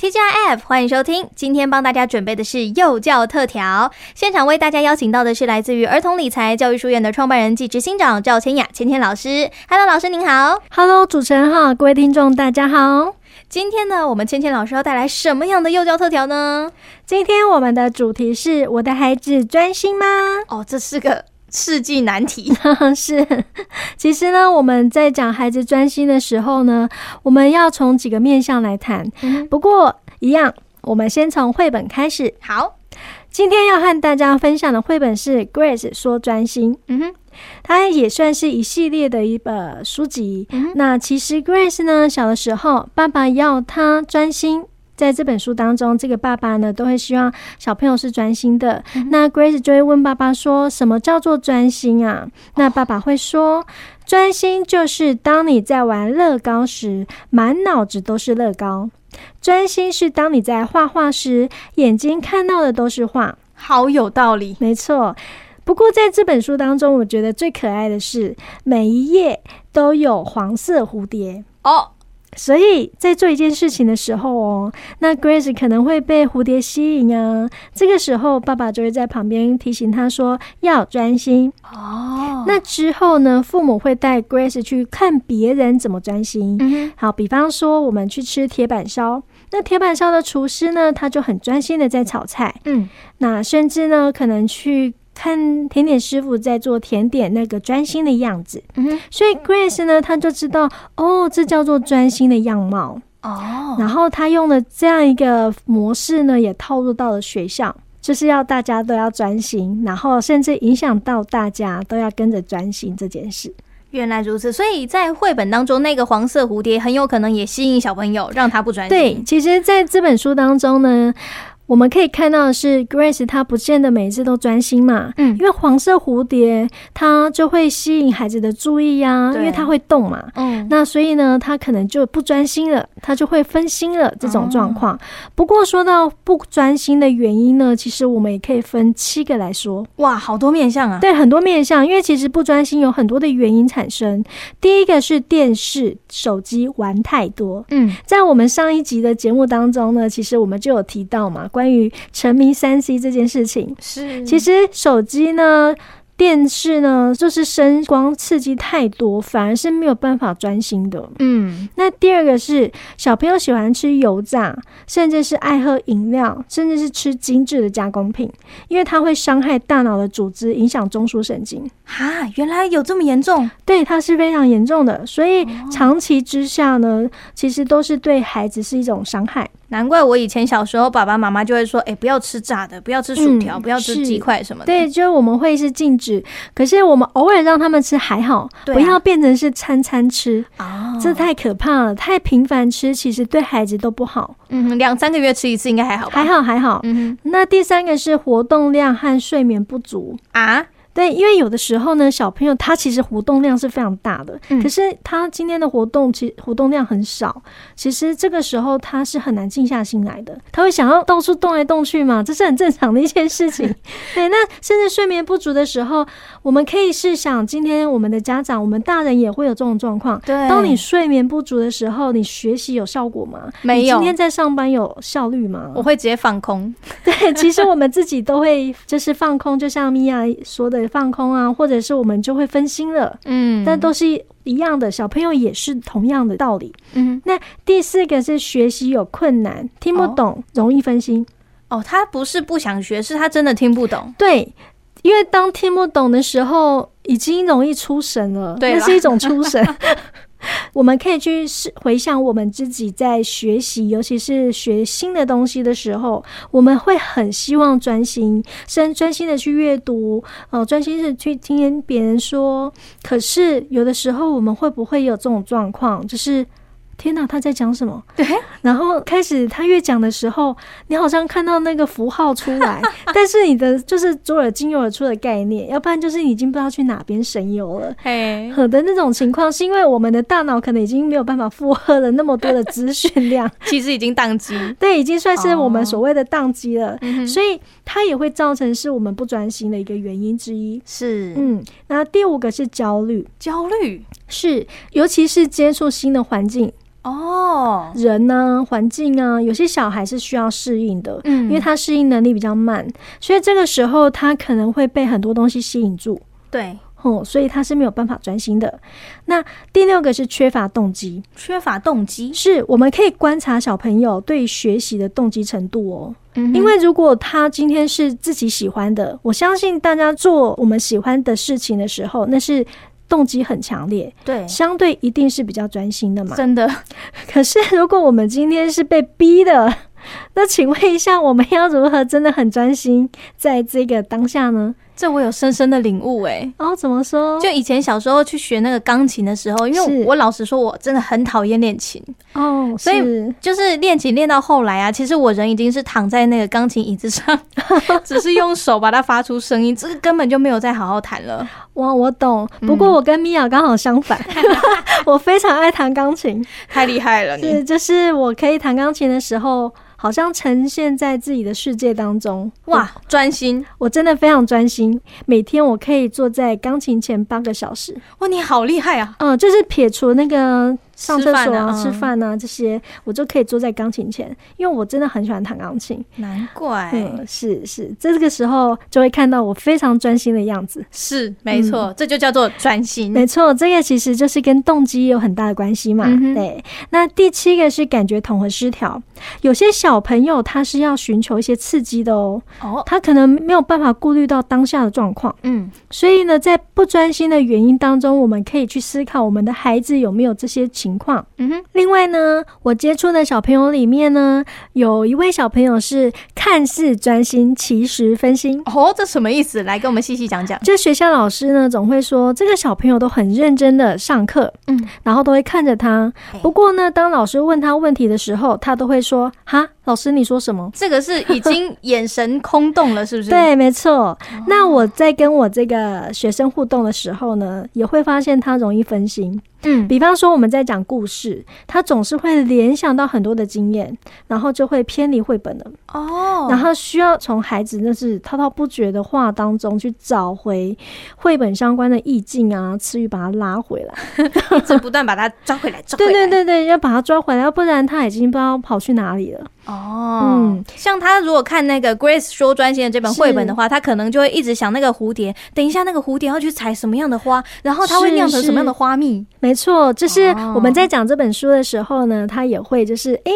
TGIF，欢迎收听。今天帮大家准备的是幼教特调，现场为大家邀请到的是来自于儿童理财教育书院的创办人暨执行长赵千雅千千老师。Hello，老师您好。Hello，主持人好，各位听众大家好。今天呢，我们千千老师要带来什么样的幼教特调呢？今天我们的主题是我的孩子专心吗？哦，这是个世纪难题。是，其实呢，我们在讲孩子专心的时候呢，我们要从几个面向来谈。嗯、不过，一样，我们先从绘本开始。好，今天要和大家分享的绘本是《Grace 说专心》。嗯哼，它也算是一系列的一本书籍。嗯、那其实 Grace 呢，小的时候，爸爸要他专心。在这本书当中，这个爸爸呢都会希望小朋友是专心的。嗯、那 Grace 就会问爸爸说：“什么叫做专心啊？”那爸爸会说：“专心就是当你在玩乐高时，满脑子都是乐高；专心是当你在画画时，眼睛看到的都是画。”好有道理，没错。不过在这本书当中，我觉得最可爱的是每一页都有黄色蝴蝶哦。所以在做一件事情的时候哦，那 Grace 可能会被蝴蝶吸引啊。这个时候，爸爸就会在旁边提醒他说要专心哦。那之后呢，父母会带 Grace 去看别人怎么专心。嗯。好，比方说我们去吃铁板烧，那铁板烧的厨师呢，他就很专心的在炒菜。嗯。那甚至呢，可能去。看甜点师傅在做甜点那个专心的样子，嗯，所以 Grace 呢，他就知道哦，这叫做专心的样貌哦。然后他用了这样一个模式呢，也套入到了学校，就是要大家都要专心，然后甚至影响到大家都要跟着专心这件事。原来如此，所以在绘本当中，那个黄色蝴蝶很有可能也吸引小朋友，让他不专心。对，其实在这本书当中呢。我们可以看到的是，Grace 她不见得每一次都专心嘛，嗯，因为黄色蝴蝶它就会吸引孩子的注意呀、啊，因为它会动嘛，嗯，那所以呢，他可能就不专心了，他就会分心了这种状况。不过说到不专心的原因呢，其实我们也可以分七个来说，哇，好多面相啊，对，很多面相，因为其实不专心有很多的原因产生。第一个是电视、手机玩太多，嗯，在我们上一集的节目当中呢，其实我们就有提到嘛。关于沉迷三 C 这件事情，是其实手机呢。电视呢，就是声光刺激太多，反而是没有办法专心的。嗯，那第二个是小朋友喜欢吃油炸，甚至是爱喝饮料，甚至是吃精致的加工品，因为它会伤害大脑的组织，影响中枢神经。哈，原来有这么严重？对，它是非常严重的。所以长期之下呢，其实都是对孩子是一种伤害。难怪我以前小时候，爸爸妈妈就会说：“哎、欸，不要吃炸的，不要吃薯条，嗯、不要吃鸡块什么的。”对，就是我们会是禁止。可是我们偶尔让他们吃还好，不要变成是餐餐吃啊，这太可怕了。太频繁吃，其实对孩子都不好。嗯，两三个月吃一次应该还好吧？还好还好。嗯哼，那第三个是活动量和睡眠不足啊。对，因为有的时候呢，小朋友他其实活动量是非常大的，嗯、可是他今天的活动其实活动量很少，其实这个时候他是很难静下心来的，他会想要到处动来动去嘛，这是很正常的一件事情。对，那甚至睡眠不足的时候，我们可以试想，今天我们的家长，我们大人也会有这种状况。对，当你睡眠不足的时候，你学习有效果吗？没有。你今天在上班有效率吗？我会直接放空。对，其实我们自己都会就是放空，就像米娅说的。放空啊，或者是我们就会分心了，嗯，但都是一样的，小朋友也是同样的道理，嗯。那第四个是学习有困难，听不懂，哦，容易分心。哦，他不是不想学，是他真的听不懂。对，因为当听不懂的时候，已经容易出神了，对，那是一种出神。我们可以去回想我们自己在学习，尤其是学新的东西的时候，我们会很希望专心，专专心的去阅读，哦，专心的去听别人说。可是有的时候，我们会不会有这种状况，就是？天哪，他在讲什么？对，然后开始他越讲的时候，你好像看到那个符号出来，但是你的就是左耳进右耳出的概念，要不然就是你已经不知道去哪边神游了。嘿，好的那种情况，是因为我们的大脑可能已经没有办法负荷了那么多的资讯量，其实已经宕机。对，已经算是我们所谓的宕机了。哦，所以它也会造成是我们不专心的一个原因之一。是，嗯，那第五个是焦虑，焦虑是，尤其是接触新的环境。哦，人呢、啊，环境啊，有些小孩是需要适应的，嗯，因为他适应能力比较慢，所以这个时候他可能会被很多东西吸引住，对，哦，所以他是没有办法专心的。那第六个是缺乏动机，缺乏动机。是我们可以观察小朋友对学习的动机程度哦，嗯，因为如果他今天是自己喜欢的，我相信大家做我们喜欢的事情的时候，那是。动机很强烈，对，相对一定是比较专心的嘛。真的。可是如果我们今天是被逼的，那请问一下，我们要如何真的很专心在这个当下呢？这我有深深的领悟哎、欸，哦，怎么说？就以前小时候去学那个钢琴的时候，因为我老实说，我真的很讨厌练琴哦，所以就是练琴练到后来啊，其实我人已经是躺在那个钢琴椅子上，只是用手把它发出声音，这个根本就没有再好好弹了。哇，我懂。不过我跟米娅刚好相反，嗯、我非常爱弹钢琴，太厉害了你！是，就是我可以弹钢琴的时候。好像呈现在自己的世界当中，哇，专心！我真的非常专心，每天我可以坐在钢琴前八个小时。哇，你好厉害啊！嗯，就是撇除那个。上厕所啊，吃饭啊，这些我就可以坐在钢琴前，因为我真的很喜欢弹钢琴。难怪，嗯，是是，这个时候就会看到我非常专心的样子。是，没错，嗯，这就叫做专心。没错，这个其实就是跟动机有很大的关系嘛。嗯，对。那第七个是感觉统合失调，有些小朋友他是要寻求一些刺激的哦。哦。他可能没有办法顾虑到当下的状况。嗯。所以呢，在不专心的原因当中，我们可以去思考我们的孩子有没有这些情况。情况，嗯哼。另外呢，我接触的小朋友里面呢，有一位小朋友是看似专心，其实分心。哦，这什么意思？来跟我们细细讲讲。就学校老师呢，总会说这个小朋友都很认真的上课，嗯，然后都会看着他。不过呢，当老师问他问题的时候，他都会说：“哈，老师你说什么？”这个是已经眼神空洞了，是不是？对，没错。那我在跟我这个学生互动的时候呢，也会发现他容易分心。嗯，比方说我们在讲故事，他总是会联想到很多的经验，然后就会偏离绘本了。哦，然后需要从孩子那是滔滔不绝的话当中去找回绘本相关的意境啊、词语，把它拉回来，一直不断把它抓回来，抓回来。对对对对，要把它抓回来，要不然他已经不知道跑去哪里了。哦，嗯，像他如果看那个 Grace 说专心的这本绘本的话，他可能就会一直想那个蝴蝶，等一下那个蝴蝶要去采什么样的花，然后它会酿成什么样的花蜜。没错，就是我们在讲这本书的时候呢，他也会就是，哎，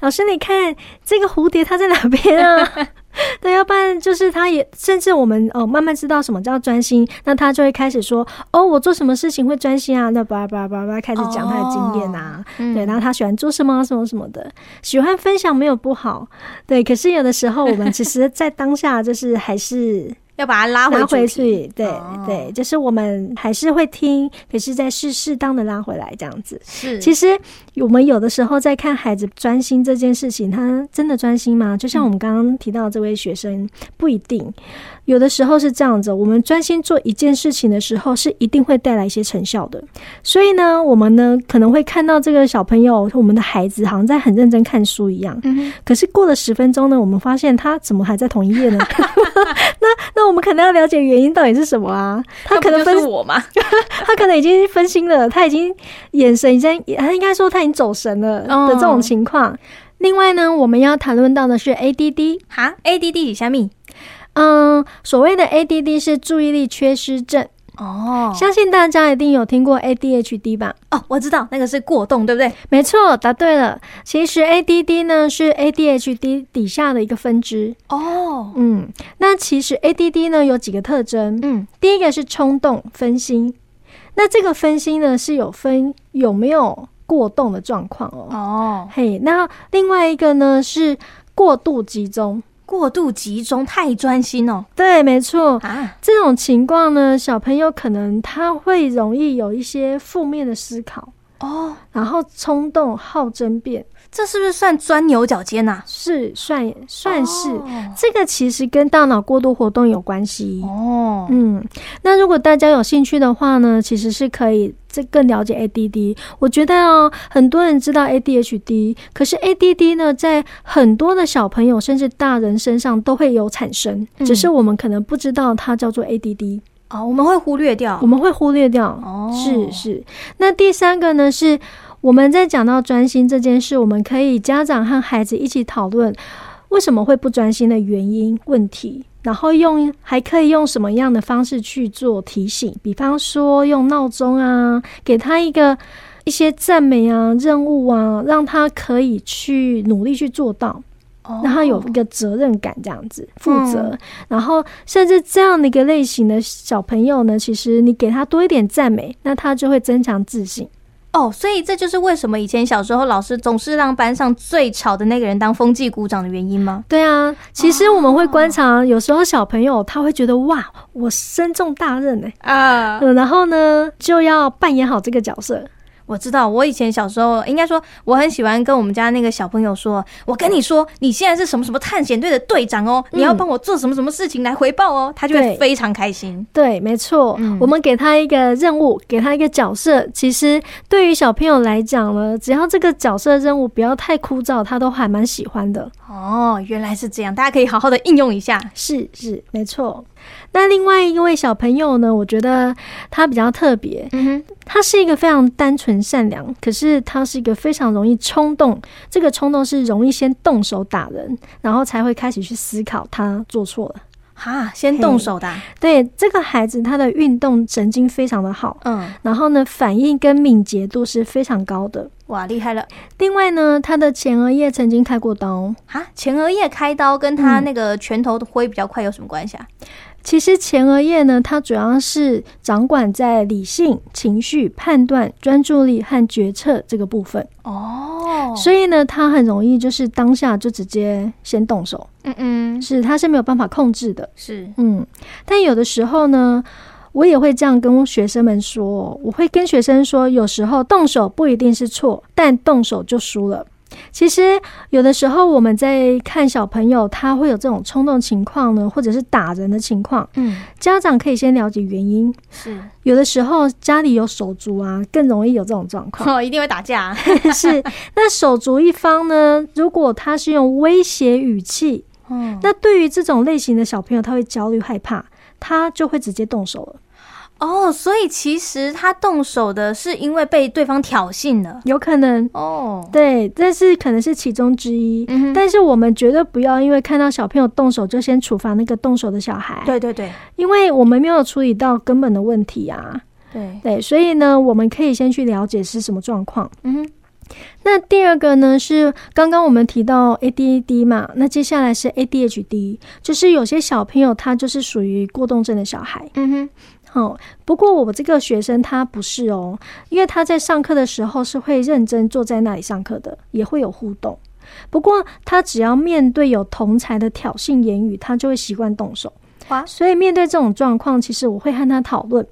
老师你看这个蝴蝶它在哪边啊？对，要不然就是他也甚至我们哦慢慢知道什么叫专心，那他就会开始说哦，我做什么事情会专心啊？那叭叭叭叭开始讲他的经验啊，对，然后他喜欢做什么什么什么的，喜欢分享没有不好，对，可是有的时候我们其实在当下就是还是。要把它拉回，回去，对、哦、对，就是我们还是会听，可是再适适当的拉回来这样子。是，其实我们有的时候在看孩子专心这件事情，他真的专心吗？就像我们刚刚提到这位学生，嗯、不一定。有的时候是这样子，我们专心做一件事情的时候，是一定会带来一些成效的。所以呢，我们呢可能会看到这个小朋友，我们的孩子好像在很认真看书一样。嗯。可是过了十分钟呢，我们发现他怎么还在同一页呢？那那我们可能要了解原因到底是什么啊？他可能分我吗？他可能已经分心了，他已经眼神已经，他应该说他走神了的这种情况。哦。另外呢，我们要谈论到的是 ADD 哈，ADD 是什么？嗯，所谓的 ADD 是注意力缺失症哦，相信大家一定有听过 ADHD 吧？哦，我知道那个是过动，对不对？没错，答对了。其实 ADD 呢是 ADHD 底下的一个分支哦。嗯，那其实 ADD 呢有几个特征？嗯，第一个是冲动分心，那这个分心呢是有分有没有过动的状况哦。哦，嘿，那另外一个呢是过度集中。过度集中，太专心哦。对，没错啊。这种情况呢，小朋友可能他会容易有一些负面的思考哦，然后冲动、好争辩。这是不是算钻牛角尖呐、啊？是，算算是。Oh. 这个其实跟大脑过度活动有关系哦。Oh. 嗯，那如果大家有兴趣的话呢，其实是可以这更了解 ADD。我觉得哦，很多人知道 ADHD，可是 ADD 呢，在很多的小朋友甚至大人身上都会有产生，嗯、只是我们可能不知道它叫做 ADD 哦，oh, 我们会忽略掉，我们会忽略掉。哦，是是。那第三个呢是。我们在讲到专心这件事，我们可以家长和孩子一起讨论为什么会不专心的原因、问题，然后用还可以用什么样的方式去做提醒，比方说用闹钟啊，给他一个一些赞美啊、任务啊，让他可以去努力去做到。让他有一个责任感，这样子负责，嗯、然后甚至这样的一个类型的小朋友呢，其实你给他多一点赞美，那他就会增强自信。哦，所以这就是为什么以前小时候老师总是让班上最吵的那个人当风纪股长的原因吗？对啊，其实我们会观察，有时候小朋友他会觉得哇，我身重大任哎啊、嗯，然后呢就要扮演好这个角色。我知道，我以前小时候应该说，我很喜欢跟我们家那个小朋友说：“我跟你说，你现在是什么什么探险队的队长哦，你要帮我做什么什么事情来回报哦。”他就会非常开心。对，没错，嗯，我们给他一个任务，给他一个角色。其实对于小朋友来讲呢，只要这个角色任务不要太枯燥，他都还蛮喜欢的。哦，原来是这样，大家可以好好的应用一下。是是，没错。那另外一位小朋友呢，我觉得他比较特别。嗯哼，他是一个非常单纯善良，可是他是一个非常容易冲动。这个冲动是容易先动手打人，然后才会开始去思考他做错了。哈，先动手的。对，这个孩子他的运动神经非常的好。嗯，然后呢，反应跟敏捷度是非常高的。哇，厉害了！另外呢，他的前额叶曾经开过刀。哈，前额叶开刀跟他那个拳头挥比较快有什么关系啊？其实前额叶呢，它主要是掌管在理性、情绪、判断、专注力和决策这个部分。哦，所以呢，它很容易就是当下就直接先动手，嗯嗯，是它是没有办法控制的，是。嗯，但有的时候呢，我也会这样跟学生们说，我会跟学生说，有时候动手不一定是错，但动手就输了。其实有的时候我们在看小朋友，他会有这种冲动情况呢，或者是打人的情况。嗯，家长可以先了解原因。是，有的时候家里有手足啊，更容易有这种状况。哦，一定会打架。是，那手足一方呢，如果他是用威胁语气，嗯，那对于这种类型的小朋友，他会焦虑害怕，他就会直接动手了。哦，所以其实他动手的是因为被对方挑衅了，有可能哦。对，这是可能是其中之一。嗯，但是我们绝对不要因为看到小朋友动手就先处罚那个动手的小孩。对对对，因为我们没有处理到根本的问题啊。对对，所以呢，我们可以先去了解是什么状况。嗯，那第二个呢是刚刚我们提到 ADD 嘛，那接下来是 ADHD，就是有些小朋友他就是属于过动症的小孩。嗯哼。哦，不过我这个学生他不是哦，因为他在上课的时候是会认真坐在那里上课的，也会有互动。不过他只要面对有同才的挑衅言语，他就会习惯动手。所以面对这种状况，其实我会和他讨论。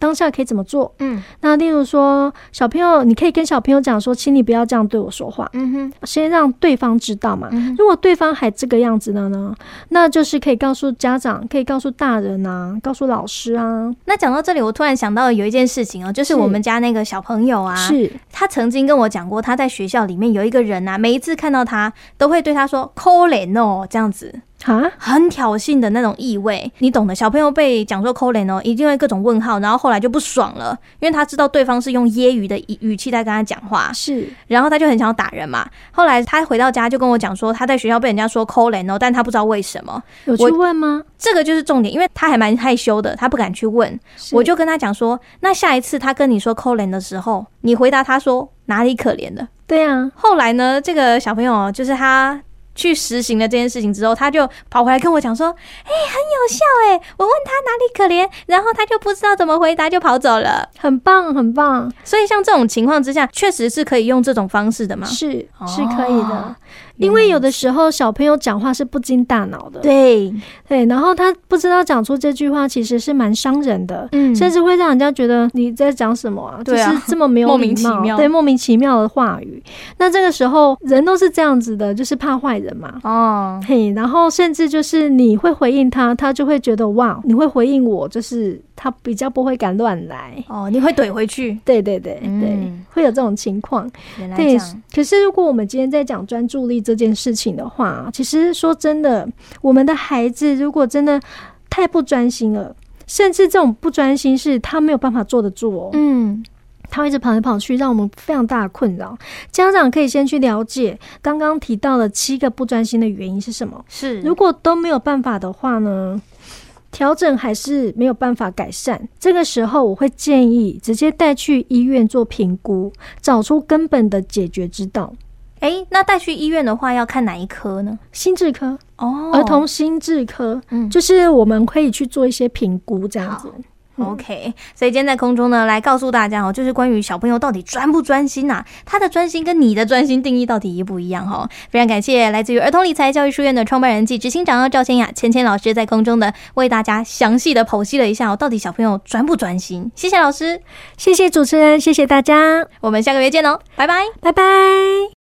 当下可以怎么做？嗯，那例如说，小朋友，你可以跟小朋友讲说，请你不要这样对我说话。嗯哼，先让对方知道嘛。嗯、如果对方还这个样子的呢，那就是可以告诉家长，可以告诉大人啊，告诉老师啊。那讲到这里，我突然想到有一件事情哦，就是我们家那个小朋友啊，是他曾经跟我讲过，他在学校里面有一个人啊，每一次看到他都会对他说“可怜哦”这样子。啊，很挑衅的那种意味，你懂的。小朋友被讲说抠脸哦，一定会各种问号，然后后来就不爽了，因为他知道对方是用揶揄的语气在跟他讲话，是，然后他就很想要打人嘛。后来他回到家就跟我讲说，他在学校被人家说抠脸哦，但他不知道为什么。有去问吗？这个就是重点，因为他还蛮害羞的，他不敢去问。我就跟他讲说，那下一次他跟你说抠脸的时候，你回答他说哪里可怜的？对啊。后来呢，这个小朋友就是他。去实行了这件事情之后，他就跑回来跟我讲说：“哎、欸，很有效哎！”我问他哪里可怜，然后他就不知道怎么回答，就跑走了。很棒，很棒。所以像这种情况之下，确实是可以用这种方式的吗？是，是可以的。哦因为有的时候小朋友讲话是不经大脑的，对。对，然后他不知道讲出这句话其实是蛮伤人的，嗯，甚至会让人家觉得你在讲什么啊，就是这么没有礼貌，莫名其妙，对，莫名其妙的话语。那这个时候人都是这样子的，就是怕坏人嘛，哦，嘿，然后甚至就是你会回应他，他就会觉得哇，你会回应我，就是。他比较不会敢乱来哦，你会怼回去？对对对、嗯、对，会有这种情况。对，可是如果我们今天在讲专注力这件事情的话，其实说真的，我们的孩子如果真的太不专心了，甚至这种不专心是他没有办法坐得住哦。嗯，他会一直跑来跑去，让我们非常大的困扰。家长可以先去了解刚刚提到的七个不专心的原因是什么。是，如果都没有办法的话呢，调整还是没有办法改善。这个时候，我会建议直接带去医院做评估，找出根本的解决之道。诶，那带去医院的话，要看哪一科呢？心智科哦，儿童心智科，嗯，就是我们可以去做一些评估，这样子。OK，所以今天在空中呢，来告诉大家哦，就是关于小朋友到底专不专心呐？他的专心跟你的专心定义到底一不一样哈？非常感谢来自于儿童理财教育书院的创办人暨执行长赵千雅千千老师在空中的为大家详细的剖析了一下哦，到底小朋友专不专心？谢谢老师，谢谢主持人，谢谢大家，我们下个月见哦，拜拜，拜拜。